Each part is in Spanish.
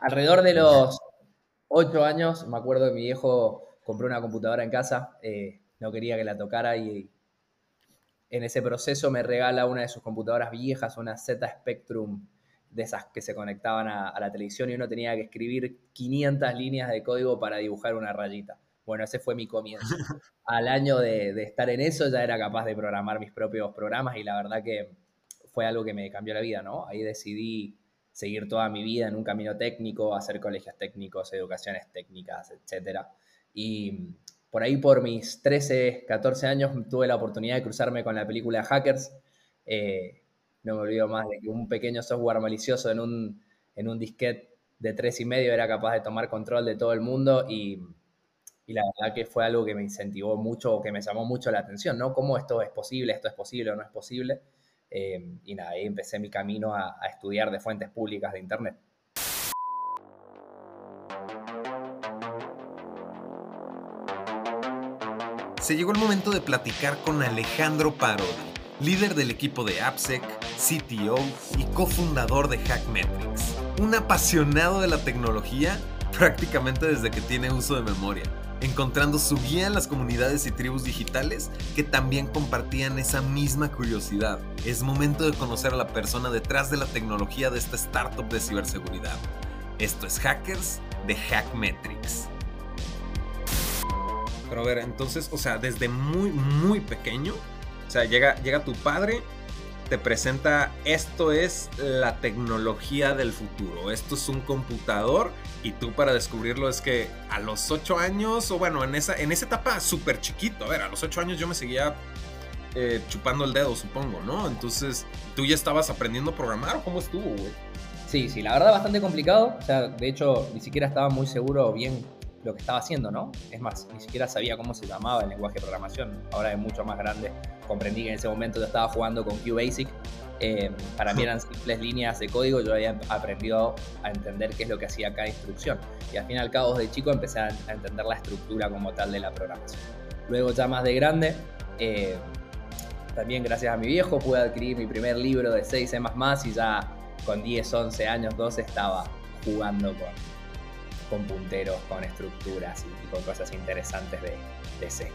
Alrededor de los ocho años, me acuerdo que mi viejo compró una computadora en casa, eh, no quería que la tocara y en ese proceso me regala una de sus computadoras viejas, una Z Spectrum de esas que se conectaban a, la televisión y uno tenía que escribir 500 líneas de código para dibujar una rayita. Bueno, ese fue mi comienzo. Al año de, de, estar en eso ya era capaz de programar mis propios programas y la verdad que fue algo que me cambió la vida, ¿no? Ahí decidí seguir toda mi vida en un camino técnico, hacer colegios técnicos, educaciones técnicas, etc. Y por ahí por mis 13, 14 años tuve la oportunidad de cruzarme con la película Hackers. Eh, no me olvido más de que un pequeño software malicioso en un, en un disquete de tres y medio era capaz de tomar control de todo el mundo y, y, la verdad que fue algo que me incentivó mucho, que me llamó mucho la atención, ¿no? ¿Cómo esto es posible, esto es posible o no es posible? Eh, y nada, ahí empecé mi camino a, a estudiar de fuentes públicas de Internet. Se llegó el momento de platicar con Alejandro Parodi, líder del equipo de AppSec, CTO y cofundador de Hackmetrics. Un apasionado de la tecnología prácticamente desde que tiene uso de memoria encontrando su guía en las comunidades y tribus digitales que también compartían esa misma curiosidad. Es momento de conocer a la persona detrás de la tecnología de esta startup de ciberseguridad. Esto es Hackers de Hackmetrics. Pero a ver, entonces, o sea, desde muy, muy pequeño, o sea, llega, llega tu padre te presenta esto es la tecnología del futuro, esto es un computador y tú para descubrirlo es que a los 8 años, o bueno, en esa, en esa etapa súper chiquito, a ver, a los 8 años yo me seguía eh, chupando el dedo, supongo, ¿no? Entonces, ¿tú ya estabas aprendiendo a programar o cómo estuvo, güey? Sí, sí, la verdad bastante complicado, o sea, de hecho ni siquiera estaba muy seguro bien lo que estaba haciendo, ¿no? Es más, ni siquiera sabía cómo se llamaba el lenguaje de programación. Ahora es mucho más grande. Comprendí que en ese momento yo estaba jugando con QBasic. Eh, para mí eran simples líneas de código. Yo había aprendido a entender qué es lo que hacía cada instrucción. Y al fin y al cabo, de chico, empecé a entender la estructura como tal de la programación. Luego, ya más de grande, eh, también gracias a mi viejo pude adquirir mi primer libro de 6 C++ y ya con 10, 11 años, 12 estaba jugando con, con punteros, con estructuras y, con cosas interesantes de, de, C.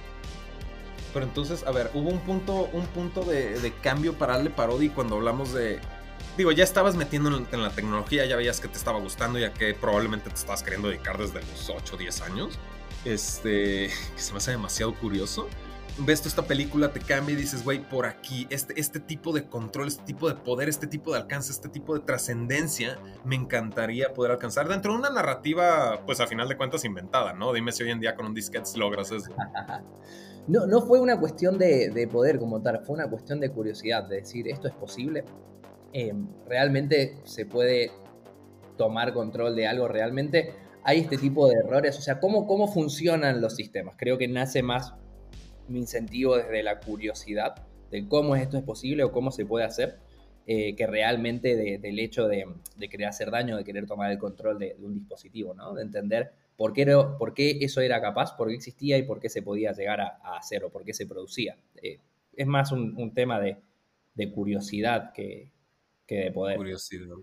Pero entonces, a ver, hubo un punto, un punto de, cambio para darle Parodi cuando hablamos de. Digo, ya estabas metiendo en, la tecnología, ya veías que te estaba gustando, ya que probablemente te estabas queriendo dedicar desde los 8 o 10 años. Este, que se me hace demasiado curioso ves esta película, te cambia y dices, güey, por aquí, este, este tipo de control, este tipo de poder, este tipo de alcance, este tipo de trascendencia, me encantaría poder alcanzar dentro de una narrativa, pues a final de cuentas inventada, ¿no? Dime si hoy en día con un disquete logras eso. no, no fue una cuestión de, poder como tal, fue una cuestión de curiosidad, de decir, esto es posible, em, realmente se puede tomar control de algo, realmente hay este tipo de errores, o sea, ¿cómo, cómo funcionan los sistemas? Creo que nace más mi incentivo desde la curiosidad de cómo esto es posible o cómo se puede hacer, eh, que realmente del hecho de, querer hacer daño, de querer tomar el control de, un dispositivo, ¿no? De entender por qué, por qué, eso era capaz, por qué existía y por qué se podía llegar a, hacer o por qué se producía. Eh, es más un, tema de, curiosidad que, que de poder. Curiosidad.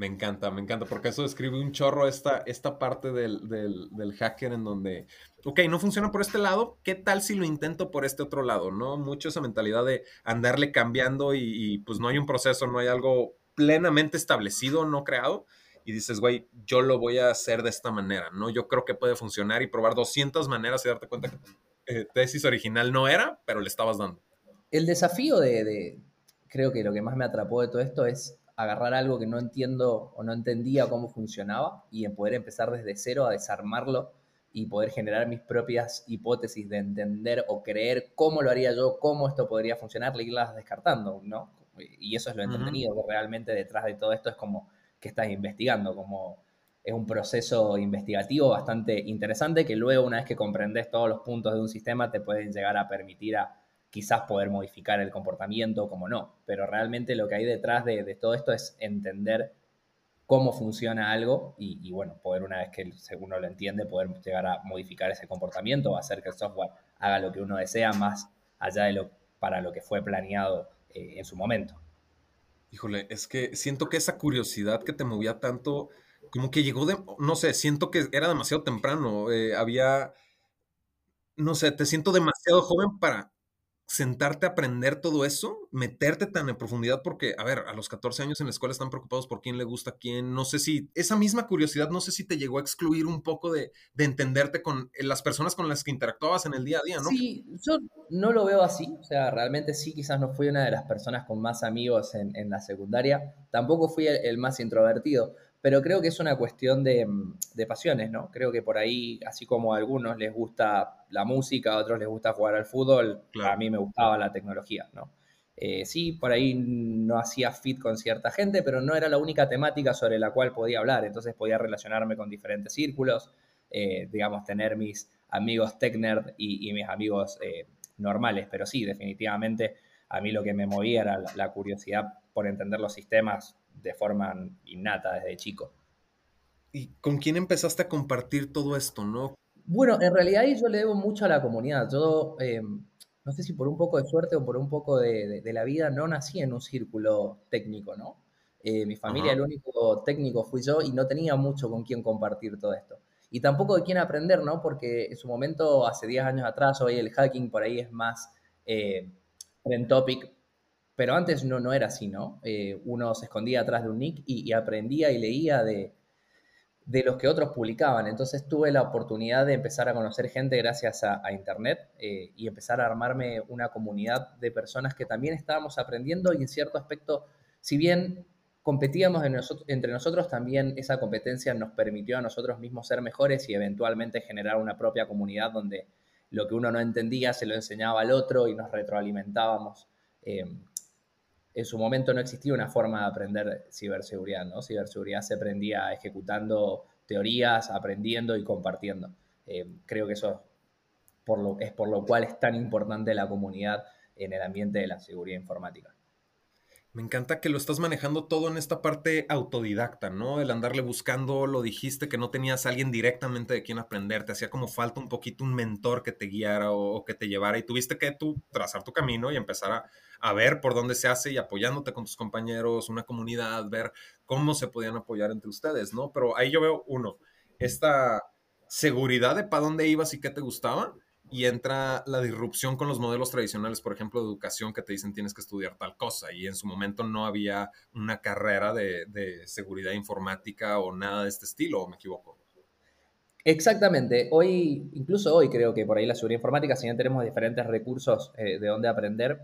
Me encanta, me encanta, porque eso describe un chorro esta, esta parte del, del, hacker en donde, ok, no funciona por este lado, ¿qué tal si lo intento por este otro lado? ¿No? Mucho esa mentalidad de andarle cambiando y, pues no hay un proceso, no hay algo plenamente establecido, no creado, y dices, güey, yo lo voy a hacer de esta manera, ¿no? Yo creo que puede funcionar y probar 200 maneras y darte cuenta que eh, tesis original no era, pero le estabas dando. El desafío de, de, creo que lo que más me atrapó de todo esto es agarrar algo que no entiendo o no entendía cómo funcionaba y en poder empezar desde cero a desarmarlo y poder generar mis propias hipótesis de entender o creer cómo lo haría yo, cómo esto podría funcionar, e irlas descartando, ¿no? Y eso es lo entretenido, que realmente detrás de todo esto es como que estás investigando, como es un proceso investigativo bastante interesante que luego una vez que comprendes todos los puntos de un sistema te pueden llegar a permitir a quizás poder modificar el comportamiento, como no, pero realmente lo que hay detrás de, todo esto es entender cómo funciona algo y, bueno, poder una vez que uno lo entiende, poder llegar a modificar ese comportamiento o hacer que el software haga lo que uno desea más allá de lo para lo que fue planeado eh, en su momento. Híjole, es que siento que esa curiosidad que te movía tanto como que llegó de, no sé, siento que era demasiado temprano, eh, había, no sé, te siento demasiado joven para sentarte a aprender todo eso, meterte tan en profundidad, porque, a ver, a los 14 años en la escuela están preocupados por quién le gusta quién, no sé si, esa misma curiosidad, no sé si te llegó a excluir un poco de, entenderte con eh, las personas con las que interactuabas en el día a día, ¿no? Sí, yo no lo veo así, o sea, realmente sí, quizás no fui una de las personas con más amigos en, la secundaria, tampoco fui el más introvertido, pero creo que es una cuestión mm, de, pasiones, ¿no? Creo que por ahí, así como a algunos les gusta la música, a otros les gusta jugar al fútbol, a mí me gustaba la tecnología, ¿no? Eh, sí, por ahí no hacía fit con cierta gente, pero no era la única temática sobre la cual podía hablar, entonces podía relacionarme con diferentes círculos, eh, digamos, tener mis amigos tech nerd y, mis amigos eh, normales, pero sí, definitivamente a mí lo que me movía era la curiosidad por entender los sistemas de forma innata desde chico. ¿Y con quién empezaste a compartir todo esto, no? Bueno, en realidad yo le debo mucho a la comunidad. Yo, em, no sé si por un poco de suerte o por un poco de, la vida, no nací en un círculo técnico, ¿no? Eh, mi familia, el único técnico fui yo y no tenía mucho con quién compartir todo esto. Y tampoco de quién aprender, ¿no? Porque en su momento, hace 10 años atrás, hoy el hacking por ahí es más eh, trend topic pero antes no, no era así, ¿no? Eh, uno se escondía atrás de un nick y, aprendía y leía de, de, los que otros publicaban. Entonces tuve la oportunidad de empezar a conocer gente gracias a, Internet eh, y empezar a armarme una comunidad de personas que también estábamos aprendiendo y en cierto aspecto, si bien competíamos entre nosotros, también esa competencia nos permitió a nosotros mismos ser mejores y eventualmente generar una propia comunidad donde lo que uno no entendía se lo enseñaba al otro y nos retroalimentábamos. Eh, en su momento no existía una forma de aprender ciberseguridad, ¿no? Ciberseguridad se aprendía ejecutando teorías, aprendiendo y compartiendo. Eh, creo que eso es por lo cual es tan importante la comunidad en el ambiente de la seguridad informática. Me encanta que lo estás manejando todo en esta parte autodidacta, ¿no? El andarle buscando, lo dijiste que no tenías a alguien directamente de quien aprender, te hacía como falta un poquito un mentor que te guiara o, que te llevara y tuviste que tú trazar tu camino y empezar a, a, ver por dónde se hace y apoyándote con tus compañeros, una comunidad, ver cómo se podían apoyar entre ustedes, ¿no? Pero ahí yo veo, uno, esta seguridad de para dónde ibas y qué te gustaba y entra la disrupción con los modelos tradicionales, por ejemplo, de educación que te dicen tienes que estudiar tal cosa y en su momento no había una carrera de, seguridad informática o nada de este estilo, ¿o me equivoco? Exactamente. Hoy, incluso hoy creo que por ahí la seguridad informática, si bien tenemos diferentes recursos eh, de dónde aprender,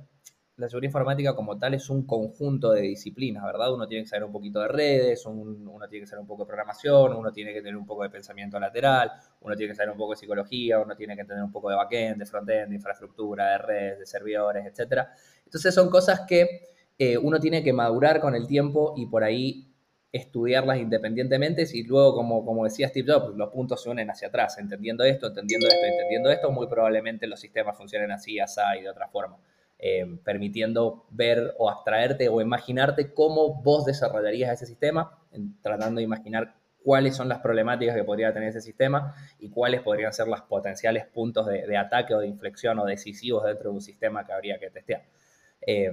la seguridad informática como tal es un conjunto de disciplinas, ¿verdad? Uno tiene que saber un poquito de redes, uno tiene que saber un poco de programación, uno tiene que tener un poco de pensamiento lateral, uno tiene que saber un poco de psicología, uno tiene que tener un poco de backend, de frontend, de infraestructura, de redes, de servidores, etc. Entonces son cosas que eh, uno tiene que madurar con el tiempo y por ahí estudiarlas independientemente y luego, como, como decía Steve Jobs, los puntos se unen hacia atrás, entendiendo esto, entendiendo esto, entendiendo esto, muy probablemente los sistemas funcionen así, así y de otra forma. Eh, permitiendo ver o abstraerte o imaginarte cómo vos desarrollarías ese sistema, tratando de imaginar cuáles son las problemáticas que podría tener ese sistema y cuáles podrían ser los potenciales puntos de, ataque o de inflexión o decisivos dentro de un sistema que habría que testear. Eh,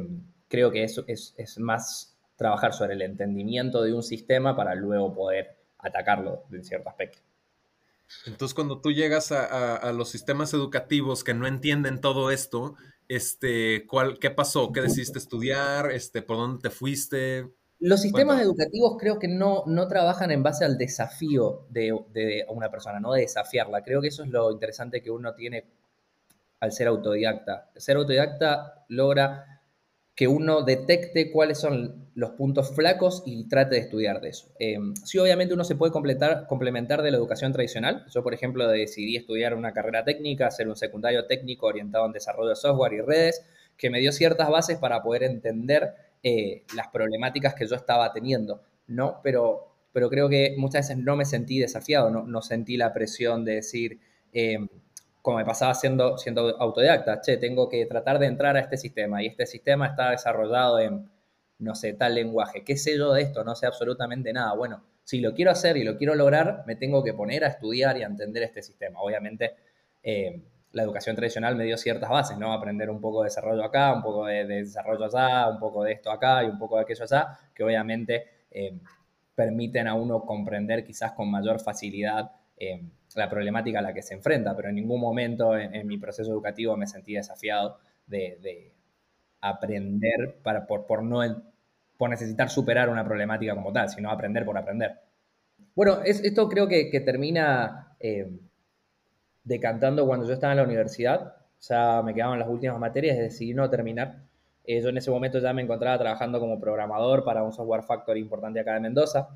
creo que eso es, más trabajar sobre el entendimiento de un sistema para luego poder atacarlo en cierto aspecto. Entonces, cuando tú llegas a, los sistemas educativos que no entienden todo esto, este, ¿cuál, ¿qué pasó? ¿Qué decidiste estudiar? Este, ¿Por dónde te fuiste? Los sistemas educativos creo que no, no trabajan en base al desafío de, de, una persona, no de desafiarla. Creo que eso es lo interesante que uno tiene al ser autodidacta. Ser autodidacta logra que uno detecte cuáles son los puntos flacos y trate de estudiar de eso. Eh, sí, obviamente uno se puede completar, complementar de la educación tradicional. Yo, por ejemplo, decidí estudiar una carrera técnica, hacer un secundario técnico orientado en desarrollo de software y redes, que me dio ciertas bases para poder entender eh, las problemáticas que yo estaba teniendo, ¿no? Pero, pero creo que muchas veces no me sentí desafiado, no, sentí la presión de decir... Eh, como me pasaba siendo, autodidacta, che, tengo que tratar de entrar a este sistema y este sistema está desarrollado en, no sé, tal lenguaje. ¿Qué sé yo de esto? No sé absolutamente nada. Bueno, si lo quiero hacer y lo quiero lograr, me tengo que poner a estudiar y a entender este sistema. Obviamente, eh, la educación tradicional me dio ciertas bases, ¿no? Aprender un poco de desarrollo acá, un poco de, desarrollo allá, un poco de esto acá y un poco de aquello allá, que obviamente eh, permiten a uno comprender quizás con mayor facilidad eh, la problemática a la que se enfrenta, pero en ningún momento en, mi proceso educativo me sentí desafiado de, aprender para, por, no, por necesitar superar una problemática como tal, sino aprender por aprender. Bueno, esto creo que, termina eh, decantando cuando yo estaba en la universidad, ya me quedaban las últimas materias y decidí no terminar. Eh, yo en ese momento ya me encontraba trabajando como programador para un software factory importante acá de Mendoza.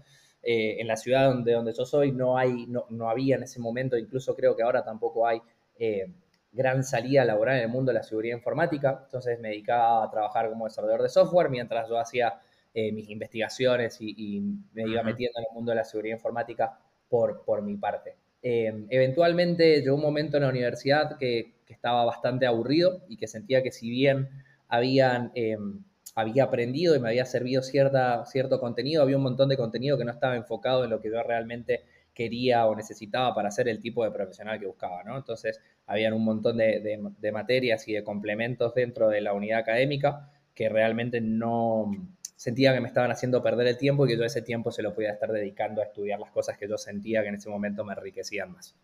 Eh, en la ciudad donde, donde yo soy no, hay, no, no, había en ese momento, incluso creo que ahora tampoco hay eh, gran salida laboral en el mundo de la seguridad informática. Entonces me dedicaba a trabajar como desarrollador de software mientras yo hacía mis investigaciones y, me iba metiendo en el mundo de la seguridad informática por, por mi parte. eventualmente llegó un momento en la universidad que, que estaba bastante aburrido y que sentía que si bien habían, em, había aprendido y me había servido cierta, cierto contenido, había un montón de contenido que no estaba enfocado en lo que yo realmente quería o necesitaba para ser el tipo de profesional que buscaba, ¿no? Entonces, habían un montón de, de, materias y de complementos dentro de la unidad académica que realmente no sentía que me estaban haciendo perder el tiempo y que yo ese tiempo se lo podía estar dedicando a estudiar las cosas que yo sentía que en ese momento me enriquecían más.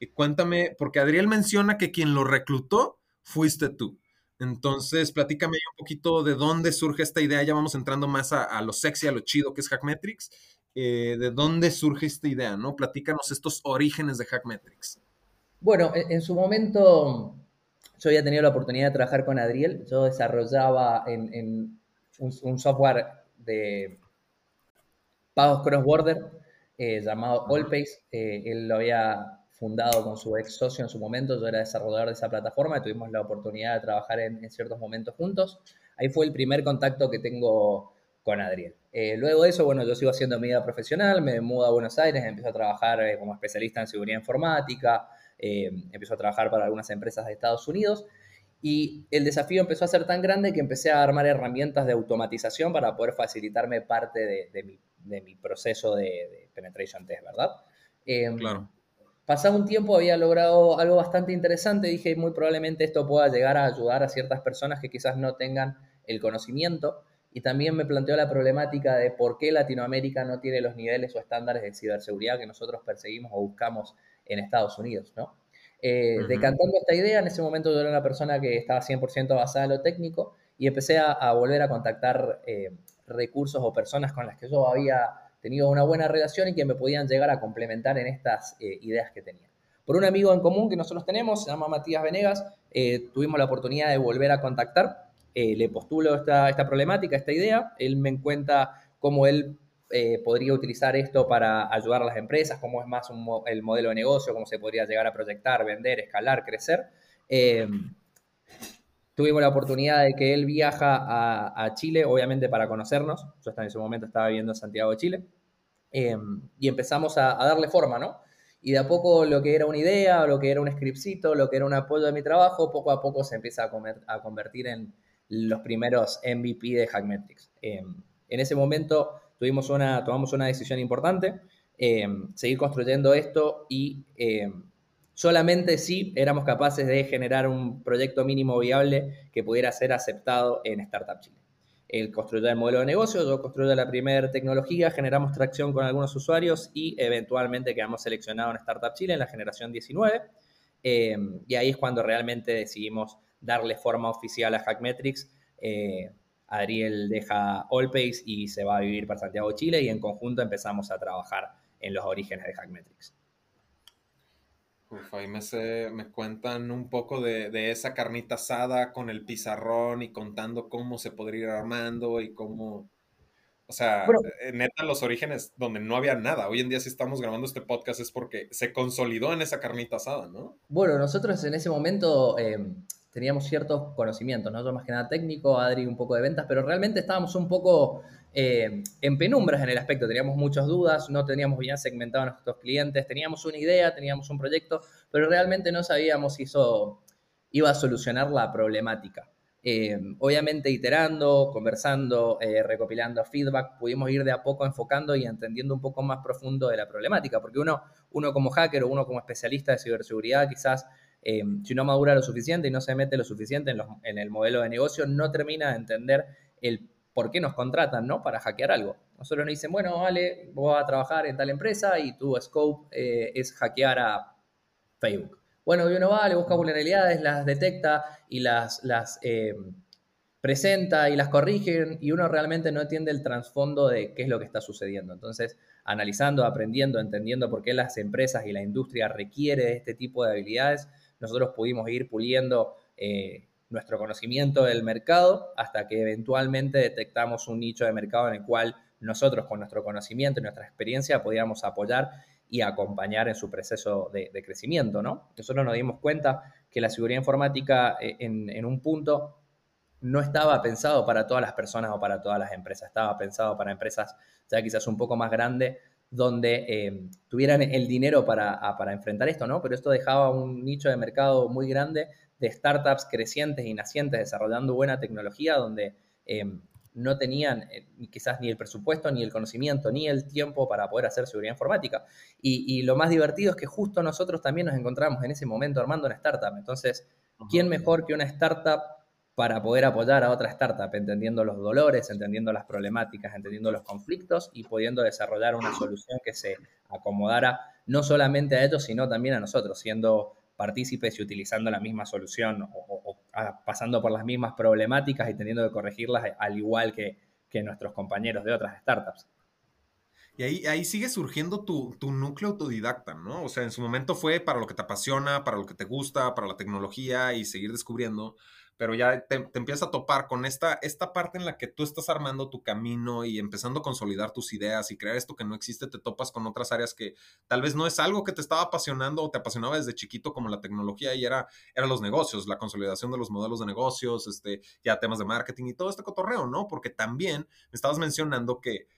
Y cuéntame, porque Adriel menciona que quien lo reclutó fuiste tú. Entonces, platícame un poquito de dónde surge esta idea. Ya vamos entrando más a, lo sexy, a lo chido que es Hackmetrics. Eh, ¿De dónde surge esta idea? ¿no? Platícanos estos orígenes de Hackmetrics. Bueno, en, su momento yo había tenido la oportunidad de trabajar con Adriel. Yo desarrollaba en, un, software de pagos cross-border eh, llamado Allpace. Eh, él lo había fundado con su ex socio en su momento, yo era desarrollador de esa plataforma y tuvimos la oportunidad de trabajar en, ciertos momentos juntos. Ahí fue el primer contacto que tengo con Adriel. Eh, luego de eso, bueno, yo sigo haciendo mi vida profesional, me mudo a Buenos Aires, empiezo a trabajar eh, como especialista en seguridad informática, eh, empiezo a trabajar para algunas empresas de Estados Unidos y el desafío empezó a ser tan grande que empecé a armar herramientas de automatización para poder facilitarme parte de, mi, proceso de, de, penetration test, ¿verdad? claro Pasado un tiempo había logrado algo bastante interesante, dije muy probablemente esto pueda llegar a ayudar a ciertas personas que quizás no tengan el conocimiento y también me planteó la problemática de por qué Latinoamérica no tiene los niveles o estándares de ciberseguridad que nosotros perseguimos o buscamos en Estados Unidos, ¿no? Eh, decantando esta idea, en ese momento yo era una persona que estaba 100% basada en lo técnico y empecé a, volver a contactar eh, recursos o personas con las que yo había tenido una buena relación y que me podían llegar a complementar en estas eh, ideas que tenía. Por un amigo en común que nosotros tenemos, se llama Matías Venegas, eh, tuvimos la oportunidad de volver a contactar, eh, le postulo esta, esta problemática, esta idea, él me cuenta cómo él podría utilizar esto para ayudar a las empresas, cómo es más el modelo de negocio, cómo se podría llegar a proyectar, vender, escalar, crecer tuvimos la oportunidad de que él viaja a, Chile, obviamente para conocernos. Yo hasta en ese momento estaba viviendo en Santiago de Chile. Em, y empezamos a, darle forma, ¿no? Y de a poco lo que era una idea, lo que era un scriptcito, lo que era un apoyo de mi trabajo, poco a poco se empieza a, convertir en los primeros MVP de Hackmetrics. Em, en ese momento tuvimos una, tomamos una decisión importante, em, seguir construyendo esto y Solamente si éramos capaces de generar un proyecto mínimo viable que pudiera ser aceptado en Startup Chile. Él construyó el modelo de negocio, yo construyo la primera tecnología, generamos tracción con algunos usuarios y eventualmente quedamos seleccionados en Startup Chile en la generación 19. Eh, y ahí es cuando realmente decidimos darle forma oficial a Hackmetrics. Eh, Adriel deja Allpace y se va a vivir para Santiago, Chile y en conjunto empezamos a trabajar en los orígenes de Hackmetrics. Uf, ahí me, me cuentan un poco de, esa carnita asada con el pizarrón y contando cómo se podría ir armando y cómo... O sea, eh, neta, los orígenes donde no había nada. Hoy en día si estamos grabando este podcast es porque se consolidó en esa carnita asada, ¿no? Bueno, nosotros en ese momento em, teníamos ciertos conocimientos, ¿no? Yo más que nada técnico, Adri un poco de ventas, pero realmente estábamos un poco eh, en penumbras en el aspecto. Teníamos muchas dudas, no teníamos bien segmentados a nuestros clientes, teníamos una idea, teníamos un proyecto, pero realmente no sabíamos si eso iba a solucionar la problemática. Eh, obviamente iterando, conversando, eh, recopilando feedback, pudimos ir de a poco enfocando y entendiendo un poco más profundo de la problemática, porque uno, uno como hacker o uno como especialista de ciberseguridad quizás si no madura lo suficiente y no se mete lo suficiente en, en, el modelo de negocio, no termina de entender el por qué nos contratan, ¿no? Para hackear algo. Nosotros nos dicen, bueno, vale, voy a trabajar en tal empresa y tu scope eh, es hackear a Facebook. Bueno, y uno va, le busca vulnerabilidades, las detecta y las, las eh, presenta y las corrige y uno realmente no entiende el trasfondo de qué es lo que está sucediendo. Entonces, analizando, aprendiendo, entendiendo por qué las empresas y la industria requiere de este tipo de habilidades, nosotros pudimos ir puliendo eh, nuestro conocimiento del mercado hasta que eventualmente detectamos un nicho de mercado en el cual nosotros con nuestro conocimiento y nuestra experiencia podíamos apoyar y acompañar en su proceso de, crecimiento, ¿no? Nosotros nos dimos cuenta que la seguridad informática eh, en, un punto no estaba pensado para todas las personas o para todas las empresas, estaba pensado para empresas ya quizás un poco más grandes donde eh, tuvieran el dinero para, para, enfrentar esto, ¿no? Pero esto dejaba un nicho de mercado muy grande de startups crecientes y nacientes desarrollando buena tecnología donde eh, no tenían eh, quizás ni el presupuesto, ni el conocimiento, ni el tiempo para poder hacer seguridad informática. Y, lo más divertido es que justo nosotros también nos encontramos en ese momento armando una startup. Entonces, ¿quién mejor que una startup para poder apoyar a otra startup, entendiendo los dolores, entendiendo las problemáticas, entendiendo los conflictos y pudiendo desarrollar una solución que se acomodara no solamente a ellos, sino también a nosotros, siendo partícipes y utilizando la misma solución o, pasando por las mismas problemáticas y teniendo que corregirlas al igual que, nuestros compañeros de otras startups. Y ahí, ahí sigue surgiendo tu, tu, núcleo autodidacta, ¿no? O sea, en su momento fue para lo que te apasiona, para lo que te gusta, para la tecnología y seguir descubriendo pero ya te, empiezas a topar con esta, esta parte en la que tú estás armando tu camino y empezando a consolidar tus ideas y crear esto que no existe, te topas con otras áreas que tal vez no es algo que te estaba apasionando o te apasionaba desde chiquito como la tecnología y era, era los negocios, la consolidación de los modelos de negocios, este, ya temas de marketing y todo este cotorreo, ¿no? Porque también me estabas mencionando que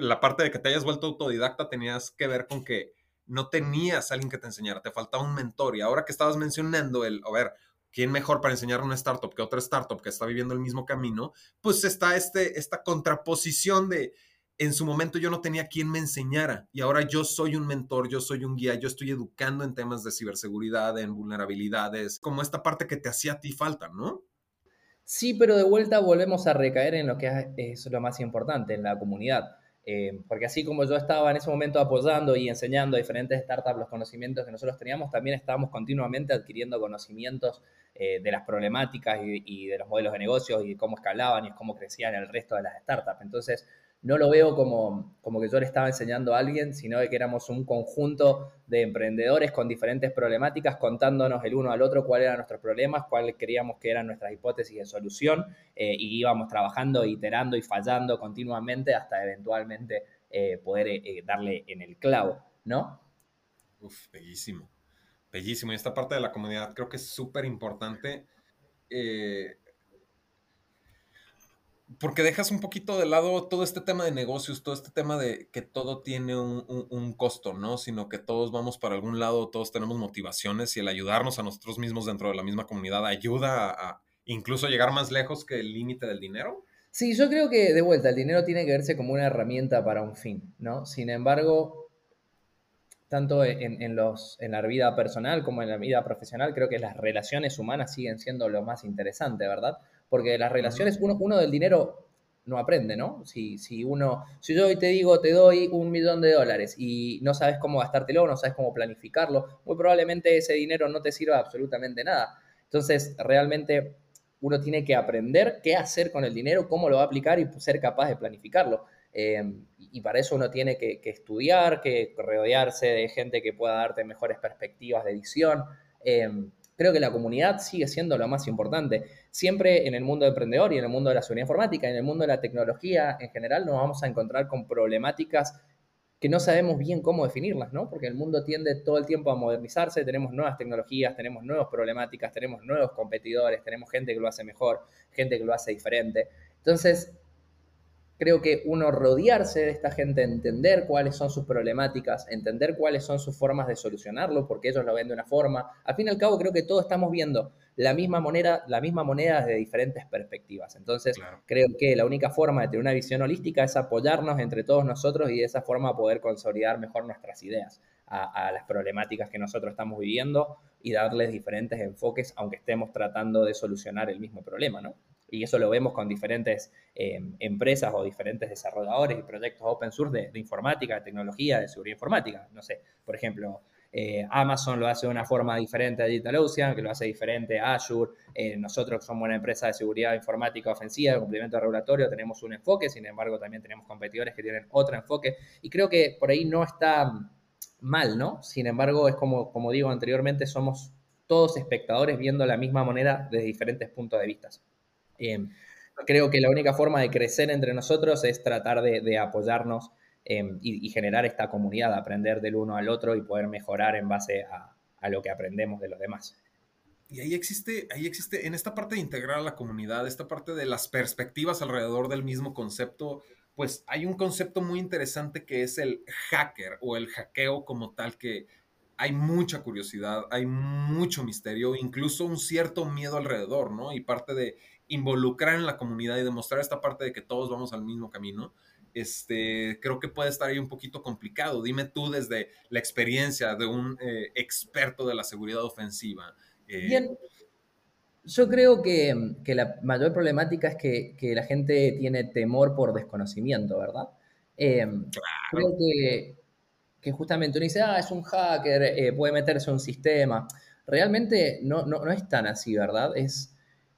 la parte de que te hayas vuelto autodidacta tenías que ver con que no tenías alguien que te enseñara, te faltaba un mentor y ahora que estabas mencionando el, a ver, ¿quién mejor para enseñar una startup que otra startup que está viviendo el mismo camino? Pues está este, esta contraposición de, en su momento yo no tenía quien me enseñara y ahora yo soy un mentor, yo soy un guía, yo estoy educando en temas de ciberseguridad, en vulnerabilidades, como esta parte que te hacía a ti falta, ¿no? Sí, pero de vuelta volvemos a recaer en lo que es lo más importante, en la comunidad. Eh, porque así como yo estaba en ese momento apoyando y enseñando a diferentes startups los conocimientos que nosotros teníamos, también estábamos continuamente adquiriendo conocimientos eh, de las problemáticas y, de los modelos de negocio y cómo escalaban y cómo crecían el resto de las startups. Entonces, no lo veo como, como que yo le estaba enseñando a alguien, sino que éramos un conjunto de emprendedores con diferentes problemáticas contándonos el uno al otro cuáles eran nuestros problemas, cuáles queríamos que eran nuestras hipótesis de solución eh, y íbamos trabajando, iterando y fallando continuamente hasta eventualmente eh, poder eh, darle en el clavo, ¿no? Bellísimo, bellísimo. Y esta parte de la comunidad creo que es súper importante porque dejas un poquito de lado todo este tema de negocios, todo este tema de que todo tiene un, costo, ¿no? Sino que todos vamos para algún lado, todos tenemos motivaciones y el ayudarnos a nosotros mismos dentro de la misma comunidad ayuda a, incluso llegar más lejos que el límite del dinero. Sí, yo creo que de vuelta el dinero tiene que verse como una herramienta para un fin, ¿no? Sin embargo, tanto en, los, en la vida personal como en la vida profesional, creo que las relaciones humanas siguen siendo lo más interesante, ¿verdad? Porque las relaciones, uno, uno del dinero no aprende, ¿no? Si, si uno, si yo hoy te digo, te doy un millón de dólares y no sabes cómo gastártelo, no sabes cómo planificarlo, muy probablemente ese dinero no te sirva absolutamente nada. Entonces, realmente uno tiene que aprender qué hacer con el dinero, cómo lo va a aplicar y ser capaz de planificarlo. Eh, y para eso uno tiene que, estudiar, que rodearse de gente que pueda darte mejores perspectivas de visión. Eh, Creo que la comunidad sigue siendo lo más importante. Siempre en el mundo emprendedor y en el mundo de la seguridad informática, en el mundo de la tecnología en general, nos vamos a encontrar con problemáticas que no sabemos bien cómo definirlas, ¿no? Porque el mundo tiende todo el tiempo a modernizarse, tenemos nuevas tecnologías, tenemos nuevas problemáticas, tenemos nuevos competidores, tenemos gente que lo hace mejor, gente que lo hace diferente. Entonces, creo que uno rodearse de esta gente, entender cuáles son sus problemáticas, entender cuáles son sus formas de solucionarlo, porque ellos lo ven de una forma. Al fin y al cabo, creo que todos estamos viendo la misma moneda, la misma moneda desde diferentes perspectivas. Entonces, creo que la única forma de tener una visión holística es apoyarnos entre todos nosotros y de esa forma poder consolidar mejor nuestras ideas a, a las problemáticas que nosotros estamos viviendo y darles diferentes enfoques, aunque estemos tratando de solucionar el mismo problema, ¿no? Y eso lo vemos con diferentes eh, empresas o diferentes desarrolladores y proyectos open source de, informática, de tecnología, de seguridad informática. No sé, por ejemplo, eh, Amazon lo hace de una forma diferente a DigitalOcean, que lo hace diferente a Azure. Eh, nosotros somos una empresa de seguridad informática ofensiva, de cumplimiento regulatorio, tenemos un enfoque, sin embargo también tenemos competidores que tienen otro enfoque. Y creo que por ahí no está mal, ¿no? Sin embargo, es como, como digo anteriormente, somos todos espectadores viendo la misma moneda desde diferentes puntos de vista. Em, creo que la única forma de crecer entre nosotros es tratar de, apoyarnos em, y, generar esta comunidad, aprender del uno al otro y poder mejorar en base a, lo que aprendemos de los demás. Y ahí existe, ahí existe, en esta parte de integrar a la comunidad, esta parte de las perspectivas alrededor del mismo concepto, pues hay un concepto muy interesante que es el hacker o el hackeo como tal, que hay mucha curiosidad, hay mucho misterio, incluso un cierto miedo alrededor, ¿no? Y parte de involucrar en la comunidad y demostrar esta parte de que todos vamos al mismo camino, este, creo que puede estar ahí un poquito complicado. Dime tú desde la experiencia de un eh, experto de la seguridad ofensiva. Eh, Bien, yo creo que, la mayor problemática es que, la gente tiene temor por desconocimiento, ¿verdad? Eh, creo que, que, justamente uno dice, ah, es un hacker, puede meterse en un sistema. Realmente no, no, no es tan así, ¿verdad? Es,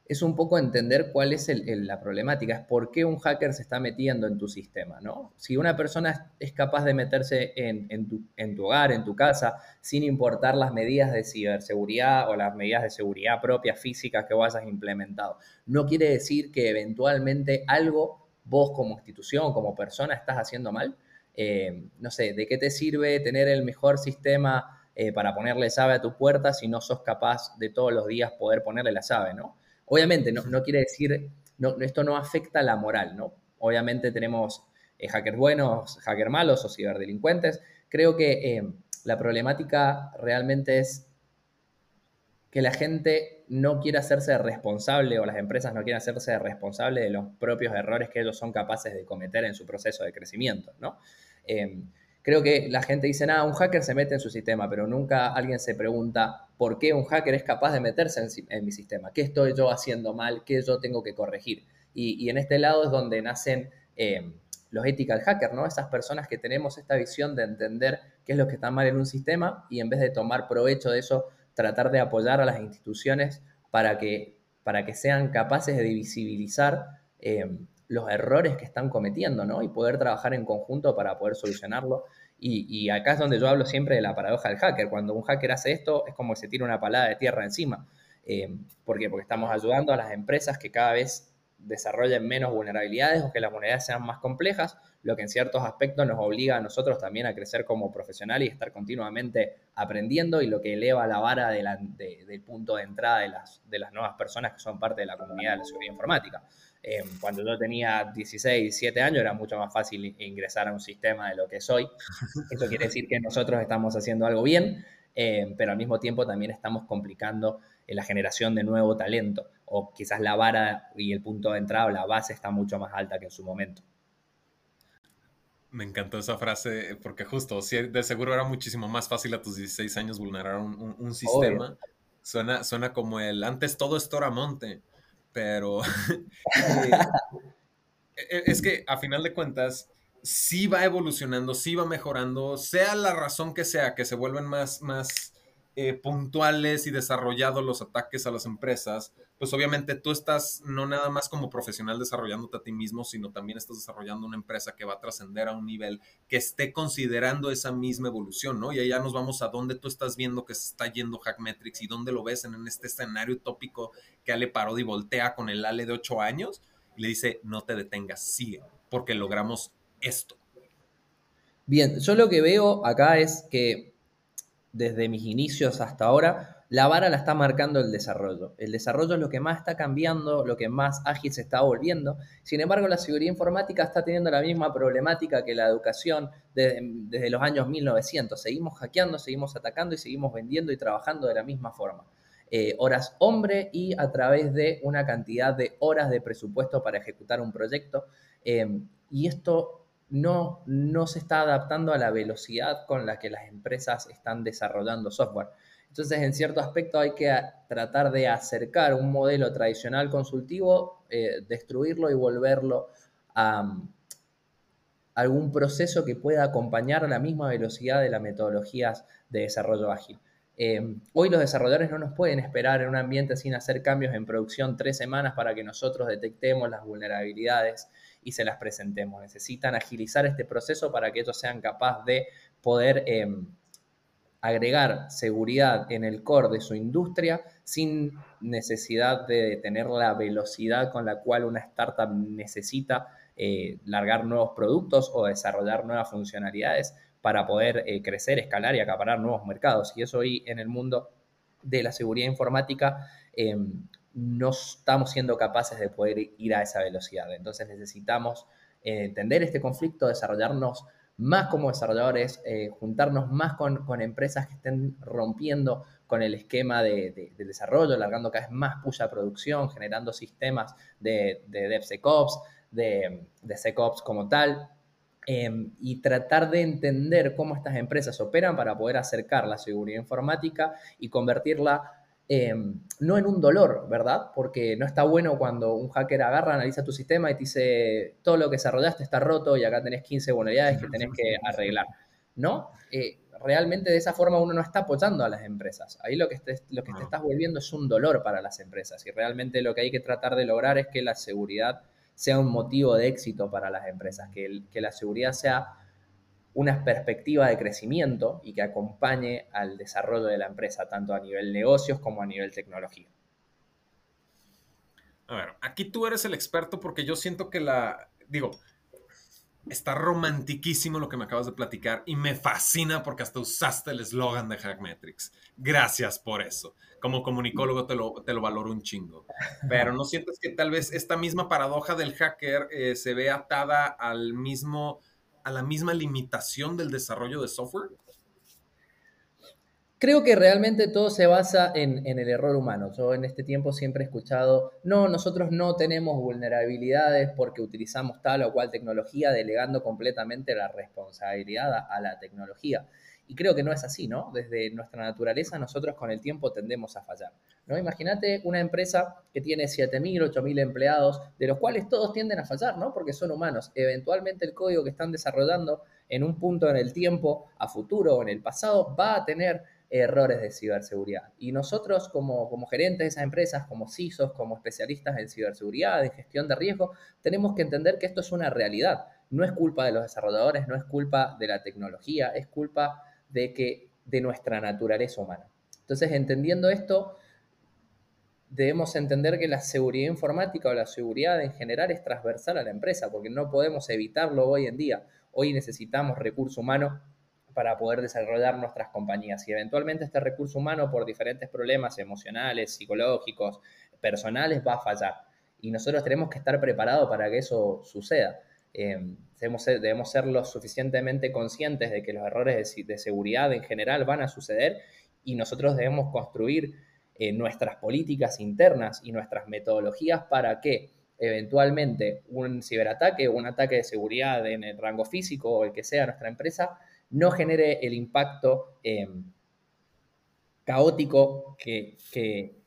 es un poco entender cuál es la problemática, es por qué un hacker se está metiendo en tu sistema, ¿no? Si una persona es capaz de meterse en, tu, hogar, en tu casa, sin importar las medidas de ciberseguridad o las medidas de seguridad propias físicas que vos hayas implementado, no quiere decir que eventualmente algo vos como institución, como persona, estás haciendo mal. Eh, no sé, ¿de qué te sirve tener el mejor sistema eh, para ponerle llave a tu puerta si no sos capaz de todos los días poder ponerle la llave, ¿no? Obviamente, no, quiere decir, no, esto no afecta la moral, ¿no? Obviamente tenemos eh, hackers buenos, hackers malos o ciberdelincuentes. Creo que eh, la problemática realmente es que la gente no quiere hacerse responsable o las empresas no quieren hacerse responsable de los propios errores que ellos son capaces de cometer en su proceso de crecimiento, ¿no? Eh, creo que la gente dice, nada, un hacker se mete en su sistema, pero nunca alguien se pregunta por qué un hacker es capaz de meterse en, mi sistema, qué estoy yo haciendo mal, qué yo tengo que corregir. Y, en este lado es donde nacen eh, los ethical hackers, ¿no? Esas personas que tenemos esta visión de entender qué es lo que está mal en un sistema y en vez de tomar provecho de eso, tratar de apoyar a las instituciones para que, para que sean capaces de visibilizar eh, los errores que están cometiendo, ¿no? Y poder trabajar en conjunto para poder solucionarlo. Y, acá es donde yo hablo siempre de la paradoja del hacker. Cuando un hacker hace esto, es como que se tira una palada de tierra encima. Eh, ¿Por qué? Porque estamos ayudando a las empresas que cada vez desarrollen menos vulnerabilidades o que las vulnerabilidades sean más complejas, lo que en ciertos aspectos nos obliga a nosotros también a crecer como profesional y estar continuamente aprendiendo y lo que eleva la vara del punto de entrada de las, de las nuevas personas que son parte de la comunidad de la seguridad informática. Eh, cuando yo tenía 16, 17 años era mucho más fácil ingresar a un sistema de lo que soy. Eso quiere decir que nosotros estamos haciendo algo bien, eh, pero al mismo tiempo también estamos complicando eh, la generación de nuevo talento. O quizás la vara y el punto de entrada o la base está mucho más alta que en su momento. Me encantó esa frase porque justo, de seguro era muchísimo más fácil a tus 16 años vulnerar un, sistema. Suena, suena como el antes todo esto era monte pero eh, es que a final de cuentas sí va evolucionando, sí va mejorando, sea la razón que sea, que se vuelven más, más eh, puntuales y desarrollados los ataques a las empresas, pues obviamente tú estás no nada más como profesional desarrollándote a ti mismo, sino también estás desarrollando una empresa que va a trascender a un nivel que esté considerando esa misma evolución, ¿no? Y allá nos vamos a dónde tú estás viendo que se está yendo Hackmetrics y dónde lo ves en, este escenario utópico que Ale Parodi voltea con el Ale de 8 años y le dice, no te detengas, sigue, porque logramos esto. Bien, yo lo que veo acá es que desde mis inicios hasta ahora, la vara la está marcando el desarrollo. El desarrollo es lo que más está cambiando, lo que más ágil se está volviendo. Sin embargo, la seguridad informática está teniendo la misma problemática que la educación desde, los años 1900. Seguimos hackeando, seguimos atacando y seguimos vendiendo y trabajando de la misma forma. Eh, horas hombre y a través de una cantidad de horas de presupuesto para ejecutar un proyecto. Eh, y esto no, no se está adaptando a la velocidad con la que las empresas están desarrollando software. Entonces, en cierto aspecto hay que tratar de acercar un modelo tradicional consultivo, eh, destruirlo y volverlo a, mm, algún proceso que pueda acompañar a la misma velocidad de las metodologías de desarrollo ágil. Eh, hoy los desarrolladores no nos pueden esperar en un ambiente sin hacer cambios en producción tres semanas para que nosotros detectemos las vulnerabilidades y se las presentemos. Necesitan agilizar este proceso para que ellos sean capaces de poder em, agregar seguridad en el core de su industria sin necesidad de tener la velocidad con la cual una startup necesita eh, largar nuevos productos o desarrollar nuevas funcionalidades para poder eh, crecer, escalar y acaparar nuevos mercados. Y eso hoy en el mundo de la seguridad informática em, no estamos siendo capaces de poder ir a esa velocidad. Entonces necesitamos eh, entender este conflicto, desarrollarnos más como desarrolladores, eh, juntarnos más con, empresas que estén rompiendo con el esquema de, desarrollo, largando cada vez más puya a producción, generando sistemas de, DevSecOps, de, SecOps como tal, em, y tratar de entender cómo estas empresas operan para poder acercar la seguridad informática y convertirla Em, no en un dolor, ¿verdad? Porque no está bueno cuando un hacker agarra, analiza tu sistema y te dice, todo lo que desarrollaste está roto y acá tenés 15 vulnerabilidades que tenés que arreglar, ¿no? Eh, realmente de esa forma uno no está apoyando a las empresas. Ahí lo que, lo que te estás volviendo es un dolor para las empresas y realmente lo que hay que tratar de lograr es que la seguridad sea un motivo de éxito para las empresas, que, que la seguridad sea una perspectiva de crecimiento y que acompañe al desarrollo de la empresa, tanto a nivel negocios como a nivel tecnología. A ver, aquí tú eres el experto porque yo siento que la, digo, está romantiquísimo lo que me acabas de platicar y me fascina porque hasta usaste el eslogan de Hackmetrics. Gracias por eso. Como comunicólogo te lo, te lo valoro un chingo. Pero ¿no sientes que tal vez esta misma paradoja del hacker eh, se ve atada al mismo a la misma limitación del desarrollo de software? Creo que realmente todo se basa en, el error humano. Yo en este tiempo siempre he escuchado, no, nosotros no tenemos vulnerabilidades porque utilizamos tal o cual tecnología, delegando completamente la responsabilidad a la tecnología. Y creo que no es así, ¿no? Desde nuestra naturaleza nosotros con el tiempo tendemos a fallar, ¿no? Imagínate una empresa que tiene 7.000, 8.000 empleados, de los cuales todos tienden a fallar, ¿no? Porque son humanos. Eventualmente el código que están desarrollando en un punto en el tiempo, a futuro o en el pasado, va a tener errores de ciberseguridad. Y nosotros como, como gerentes de esas empresas, como CISOs, como especialistas en ciberseguridad, en gestión de riesgo, tenemos que entender que esto es una realidad. No es culpa de los desarrolladores, no es culpa de la tecnología, es culpa de, que, de nuestra naturaleza humana. Entonces, entendiendo esto, debemos entender que la seguridad informática o la seguridad en general es transversal a la empresa, porque no podemos evitarlo hoy en día. Hoy necesitamos recurso humano para poder desarrollar nuestras compañías y eventualmente este recurso humano por diferentes problemas emocionales, psicológicos, personales va a fallar. Y nosotros tenemos que estar preparados para que eso suceda. Em, debemos, ser, debemos, ser, lo suficientemente conscientes de que los errores de, seguridad en general van a suceder y nosotros debemos construir eh, nuestras políticas internas y nuestras metodologías para que eventualmente un ciberataque o un ataque de seguridad en el rango físico o el que sea nuestra empresa no genere el impacto em, caótico que, que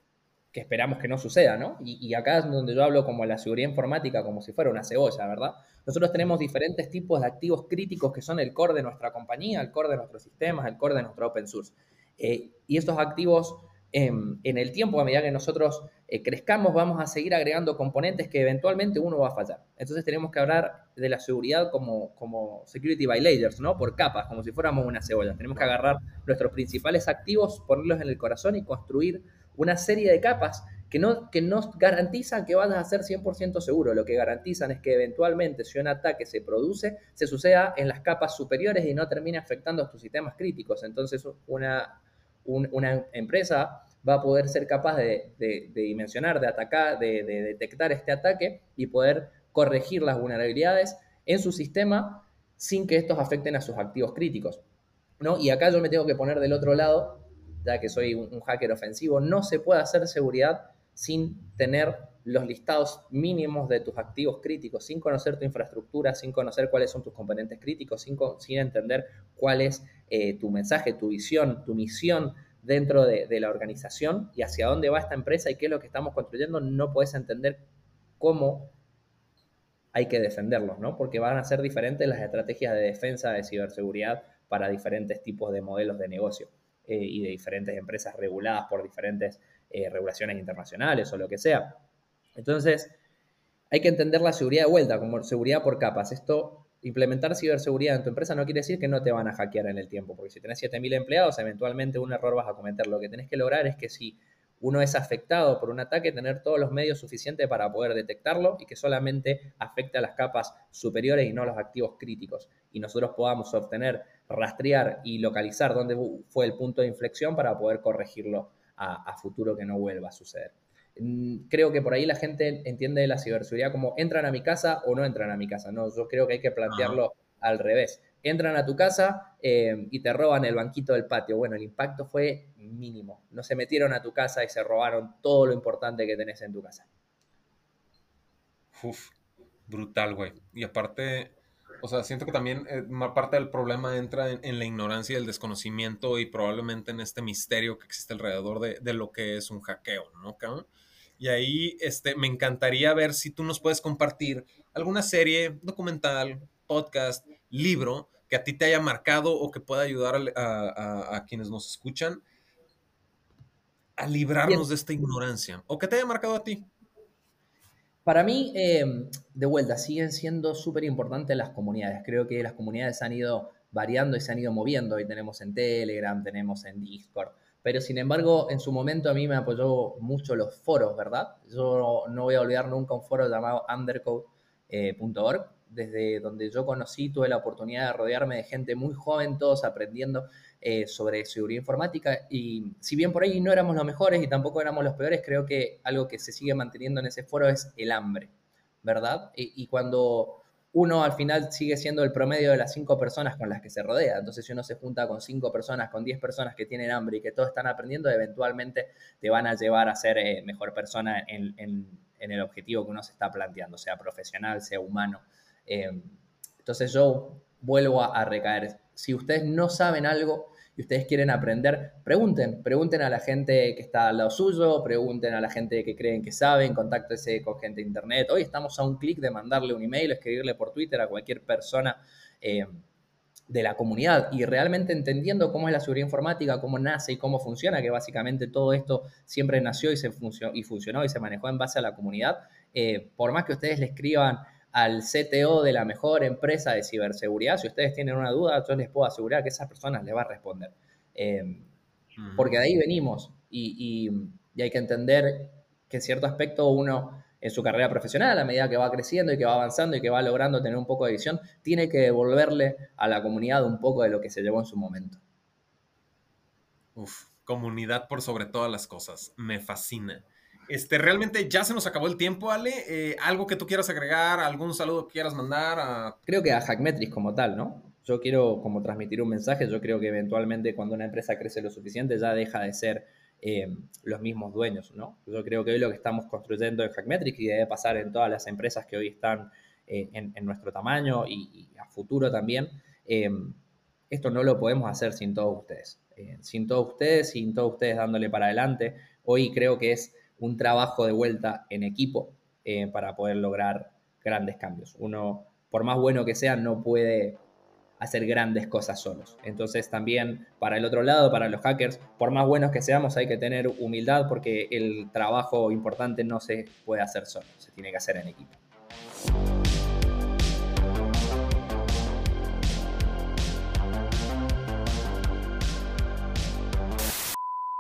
esperamos que no suceda, ¿no? Y, acá es donde yo hablo como la seguridad informática, como si fuera una cebolla, ¿verdad? Nosotros tenemos diferentes tipos de activos críticos que son el core de nuestra compañía, el core de nuestros sistemas, el core de nuestro open source. Eh, y estos activos, en el tiempo, a medida que nosotros eh, crezcamos, vamos a seguir agregando componentes que eventualmente uno va a fallar. Entonces tenemos que hablar de la seguridad como, como security by layers, ¿no? Por capas, como si fuéramos una cebolla. Tenemos que agarrar nuestros principales activos, ponerlos en el corazón y construir una serie de capas que no, que garantizan que vas a ser 100% seguro. Lo que garantizan es que eventualmente si un ataque se produce, se suceda en las capas superiores y no termine afectando a tus sistemas críticos. Entonces una, una empresa va a poder ser capaz de, dimensionar, de atacar, de, de, detectar este ataque y poder corregir las vulnerabilidades en su sistema sin que estos afecten a sus activos críticos. ¿no? Y acá yo me tengo que poner del otro lado ya que soy un, hacker ofensivo, no se puede hacer seguridad sin tener los listados mínimos de tus activos críticos, sin conocer tu infraestructura, sin conocer cuáles son tus componentes críticos, sin, sin entender cuál es eh, tu mensaje, tu visión, tu misión dentro de, de, la organización y hacia dónde va esta empresa y qué es lo que estamos construyendo, no puedes entender cómo hay que defenderlos, ¿no? Porque van a ser diferentes las estrategias de defensa de ciberseguridad para diferentes tipos de modelos de negocio eh, y de diferentes empresas reguladas por diferentes eh, regulaciones internacionales o lo que sea. Entonces, hay que entender la seguridad de vuelta como seguridad por capas. Esto, implementar ciberseguridad en tu empresa no quiere decir que no te van a hackear en el tiempo, porque si tenés 7.000 empleados, eventualmente un error vas a cometer. Lo que tenés que lograr es que si uno es afectado por un ataque, tener todos los medios suficientes para poder detectarlo y que solamente afecte a las capas superiores y no a los activos críticos. Y nosotros podamos obtener, rastrear y localizar dónde fue el punto de inflexión para poder corregirlo a, futuro que no vuelva a suceder. Mm, creo que por ahí la gente entiende la ciberseguridad como entran a mi casa o no entran a mi casa. No, yo creo que hay que plantearlo al revés entran a tu casa eh, y te roban el banquito del patio. Bueno, el impacto fue mínimo. No se metieron a tu casa y se robaron todo lo importante que tenés en tu casa. Uf, brutal, güey. Y aparte, o sea, siento que también eh, parte del problema entra en, la ignorancia y el desconocimiento y probablemente en este misterio que existe alrededor de, de lo que es un hackeo, ¿no, cabrón? Y ahí este, me encantaría ver si tú nos puedes compartir alguna serie, documental, podcast, libro que a ti te haya marcado o que pueda ayudar a, quienes nos escuchan a librarnos de esta ignorancia o que te haya marcado a ti. Para mí, eh, de vuelta, siguen siendo súper importantes las comunidades. Creo que las comunidades han ido variando y se han ido moviendo. Hoy tenemos en Telegram, tenemos en Discord. Pero sin embargo, en su momento a mí me apoyó mucho los foros, ¿verdad? Yo no voy a olvidar nunca un foro llamado undercode.org, desde donde yo conocí, tuve la oportunidad de rodearme de gente muy joven, todos aprendiendo eh, sobre seguridad informática. Y si bien por ahí no éramos los mejores y tampoco éramos los peores, creo que algo que se sigue manteniendo en ese foro es el hambre, ¿verdad? Y, cuando uno al final sigue siendo el promedio de las cinco personas con las que se rodea. Entonces, si uno se junta con cinco personas, con diez personas que tienen hambre y que todos están aprendiendo, eventualmente te van a llevar a ser eh, mejor persona en, en el objetivo que uno se está planteando, sea profesional, sea humano. Em, entonces yo vuelvo a, recaer. Si ustedes no saben algo y ustedes quieren aprender, pregunten, pregunten a la gente que está al lado suyo, pregunten a la gente que creen que saben, contáctese con gente de internet. Hoy estamos a un clic de mandarle un email, escribirle por Twitter a cualquier persona em, de la comunidad y realmente entendiendo cómo es la seguridad informática, cómo nace y cómo funciona, que básicamente todo esto siempre nació y, se funcionó, y funcionó y se manejó en base a la comunidad. Eh, por más que ustedes le escriban al CTO de la mejor empresa de ciberseguridad. Si ustedes tienen una duda, yo les puedo asegurar que esa persona les va a responder. Em, porque de ahí venimos y, hay que entender que en cierto aspecto uno en su carrera profesional, a medida que va creciendo y que va avanzando y que va logrando tener un poco de visión, tiene que devolverle a la comunidad un poco de lo que se llevó en su momento. Uf, comunidad por sobre todas las cosas. Me fascina. Este, realmente ya se nos acabó el tiempo, Ale. Eh, ¿Algo que tú quieras agregar? ¿Algún saludo que quieras mandar? Creo que a Hackmetrics como tal, ¿no? Yo quiero como transmitir un mensaje. Yo creo que eventualmente cuando una empresa crece lo suficiente ya deja de ser eh, los mismos dueños, ¿no? Yo creo que hoy lo que estamos construyendo en Hackmetrics y debe pasar en todas las empresas que hoy están eh, en, nuestro tamaño y, a futuro también, esto no lo podemos hacer sin todos ustedes. sin todos ustedes, sin todos ustedes dándole para adelante. Hoy creo que es un trabajo de vuelta en equipo eh, para poder lograr grandes cambios. Uno, por más bueno que sea, no puede hacer grandes cosas solos. Entonces también para el otro lado, para los hackers, por más buenos que seamos, hay que tener humildad porque el trabajo importante no se puede hacer solo, se tiene que hacer en equipo.